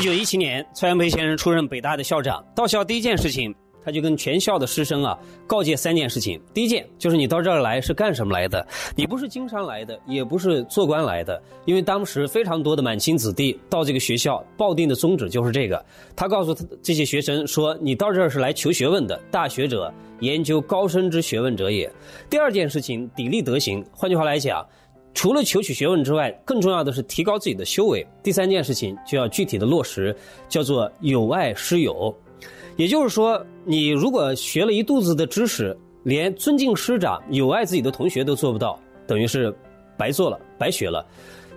九一七年，蔡元培先生出任北大的校长，到校第一件事情。他就跟全校的师生啊告诫三件事情。第一件就是你到这儿来是干什么来的？你不是经商来的，也不是做官来的。因为当时非常多的满清子弟到这个学校抱定的宗旨就是这个。他告诉他这些学生说：“你到这儿是来求学问的，大学者研究高深之学问者也。”第二件事情砥砺德行，换句话来讲，除了求取学问之外，更重要的是提高自己的修为。第三件事情就要具体的落实，叫做友爱师友。也就是说，你如果学了一肚子的知识，连尊敬师长、友爱自己的同学都做不到，等于是白做了、白学了。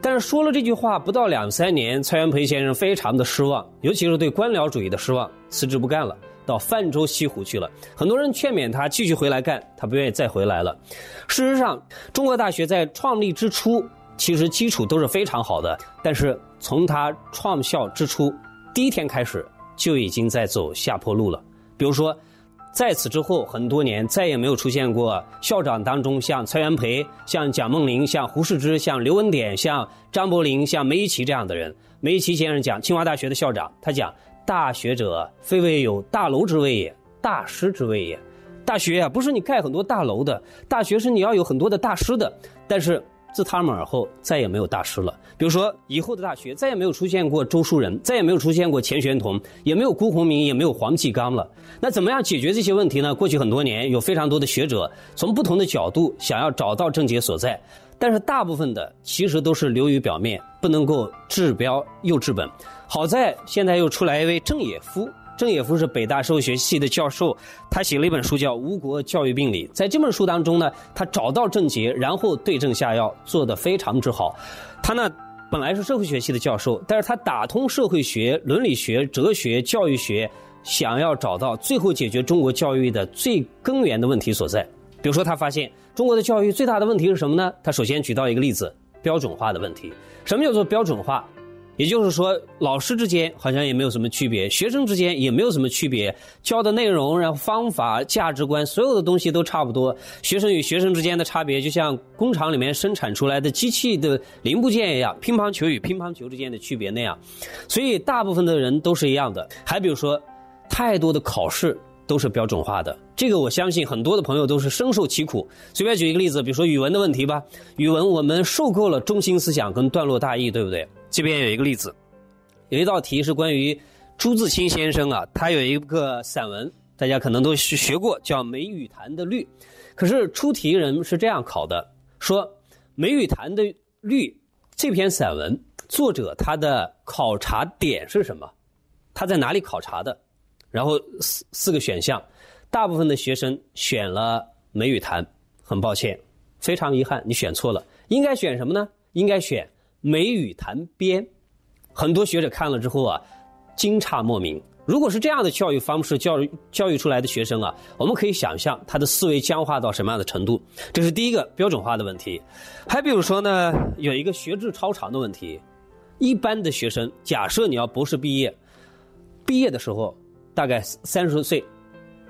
但是说了这句话不到两三年，蔡元培先生非常的失望，尤其是对官僚主义的失望，辞职不干了，到泛舟西湖去了。很多人劝勉他继续回来干，他不愿意再回来了。事实上，中国大学在创立之初，其实基础都是非常好的，但是从他创校之初第一天开始。就已经在走下坡路了。比如说，在此之后很多年，再也没有出现过校长当中像蔡元培、像蒋梦麟、像胡适之、像刘文典、像张伯苓、像梅贻琦这样的人。梅贻琦先生讲，清华大学的校长，他讲：“大学者，非为有大楼之谓也，大师之谓也。大学啊，不是你盖很多大楼的，大学是你要有很多的大师的。但是。”自他们而后，再也没有大师了。比如说，以后的大学再也没有出现过周树人，再也没有出现过钱玄同，也没有辜鸿铭，也没有黄继刚了。那怎么样解决这些问题呢？过去很多年，有非常多的学者从不同的角度想要找到症结所在，但是大部分的其实都是流于表面，不能够治标又治本。好在现在又出来一位郑也夫。郑也夫是北大社会学系的教授，他写了一本书叫《吴国教育病理》。在这本书当中呢，他找到症结，然后对症下药，做得非常之好。他呢本来是社会学系的教授，但是他打通社会学、伦理学、哲学、教育学，想要找到最后解决中国教育的最根源的问题所在。比如说，他发现中国的教育最大的问题是什么呢？他首先举到一个例子：标准化的问题。什么叫做标准化？也就是说，老师之间好像也没有什么区别，学生之间也没有什么区别，教的内容、然后方法、价值观，所有的东西都差不多。学生与学生之间的差别，就像工厂里面生产出来的机器的零部件一样，乒乓球与乒乓球之间的区别那样。所以，大部分的人都是一样的。还比如说，太多的考试都是标准化的，这个我相信很多的朋友都是深受其苦。随便举一个例子，比如说语文的问题吧，语文我们受够了中心思想跟段落大意，对不对？这边有一个例子，有一道题是关于朱自清先生啊，他有一个散文，大家可能都学过，叫《梅雨潭的绿》。可是出题人是这样考的：说《梅雨潭的绿》这篇散文，作者他的考察点是什么？他在哪里考察的？然后四四个选项，大部分的学生选了梅雨潭，很抱歉，非常遗憾，你选错了。应该选什么呢？应该选。梅雨潭边，很多学者看了之后啊，惊诧莫名。如果是这样的教育方式教育教育出来的学生啊，我们可以想象他的思维僵化到什么样的程度。这是第一个标准化的问题。还比如说呢，有一个学制超长的问题。一般的学生，假设你要博士毕业，毕业的时候大概三十岁，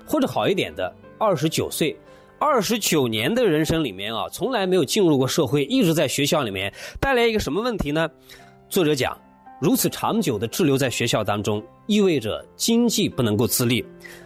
或者好一点的二十九岁。二十九年的人生里面啊，从来没有进入过社会，一直在学校里面，带来一个什么问题呢？作者讲，如此长久的滞留在学校当中，意味着经济不能够自立。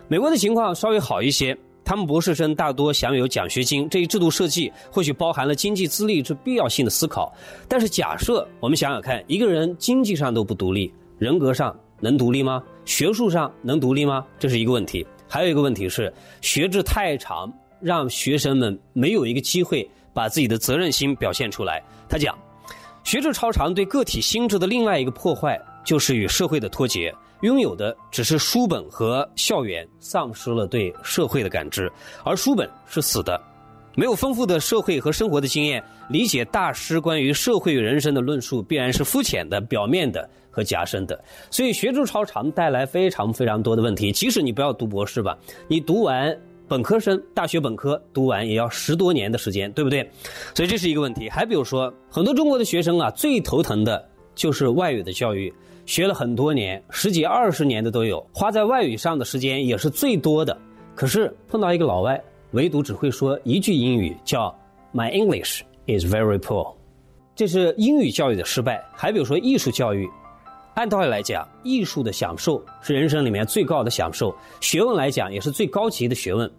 美国的情况稍微好一些，他们博士生大多享有奖学金，这一制度设计或许包含了经济自立之必要性的思考。但是，假设我们想想看，一个人经济上都不独立，人格上能独立吗？学术上能独立吗？这是一个问题。还有一个问题是，学制太长。让学生们没有一个机会把自己的责任心表现出来。他讲，学制超长对个体心智的另外一个破坏，就是与社会的脱节，拥有的只是书本和校园，丧失了对社会的感知。而书本是死的，没有丰富的社会和生活的经验，理解大师关于社会与人生的论述，必然是肤浅的、表面的和夹生的。所以，学制超长带来非常非常多的问题。即使你不要读博士吧，你读完。本科生大学本科读完也要十多年的时间，对不对？所以这是一个问题。还比如说，很多中国的学生啊，最头疼的就是外语的教育，学了很多年，十几二十年的都有，花在外语上的时间也是最多的。可是碰到一个老外，唯独只会说一句英语，叫 “My English is very poor”，这是英语教育的失败。还比如说艺术教育按道理来讲，艺术的享受是人生里面最高的享受，学问来讲也是最高级的学问。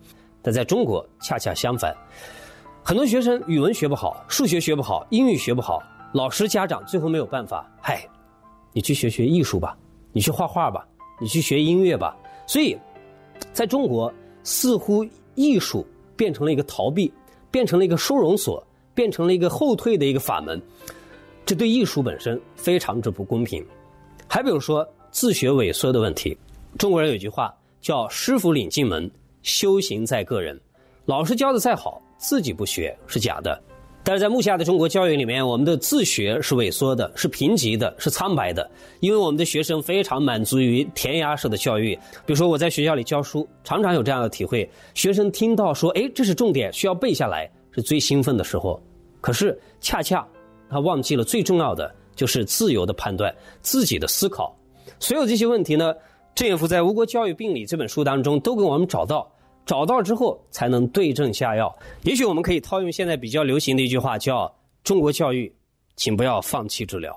但在中国恰恰相反，很多学生语文学不好，数学学不好，英语学不好，老师家长最后没有办法，嗨，你去学学艺术吧，你去画画吧，你去学音乐吧。所以，在中国似乎艺术变成了一个逃避，变成了一个收容所，变成了一个后退的一个法门，这对艺术本身非常之不公平。还比如说自学萎缩的问题，中国人有句话叫“师傅领进门”。修行在个人，老师教的再好，自己不学是假的。但是在目下的中国教育里面，我们的自学是萎缩的，是贫瘠的，是苍白的。因为我们的学生非常满足于填鸭式的教育。比如说我在学校里教书，常常有这样的体会：学生听到说“哎，这是重点，需要背下来”，是最兴奋的时候。可是恰恰他忘记了最重要的，就是自由的判断，自己的思考。所有这些问题呢？郑也夫在《吴国教育病理》这本书当中都给我们找到，找到之后才能对症下药。也许我们可以套用现在比较流行的一句话，叫“中国教育，请不要放弃治疗”。